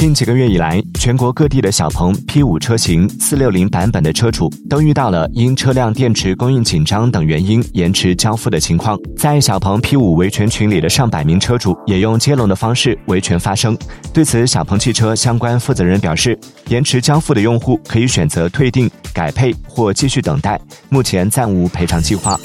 近几个月以来全国各地的小鹏 p 五车型四六零版本的车主都遇到了因车辆电池供应紧张等原因延迟交付的情况。在小鹏 p 五维权群里的上百名车主也用接龙的方式维权发声。对此小鹏汽车相关负责人表示延迟交付的用户可以选择退订改配或继续等待目前暂无赔偿计划。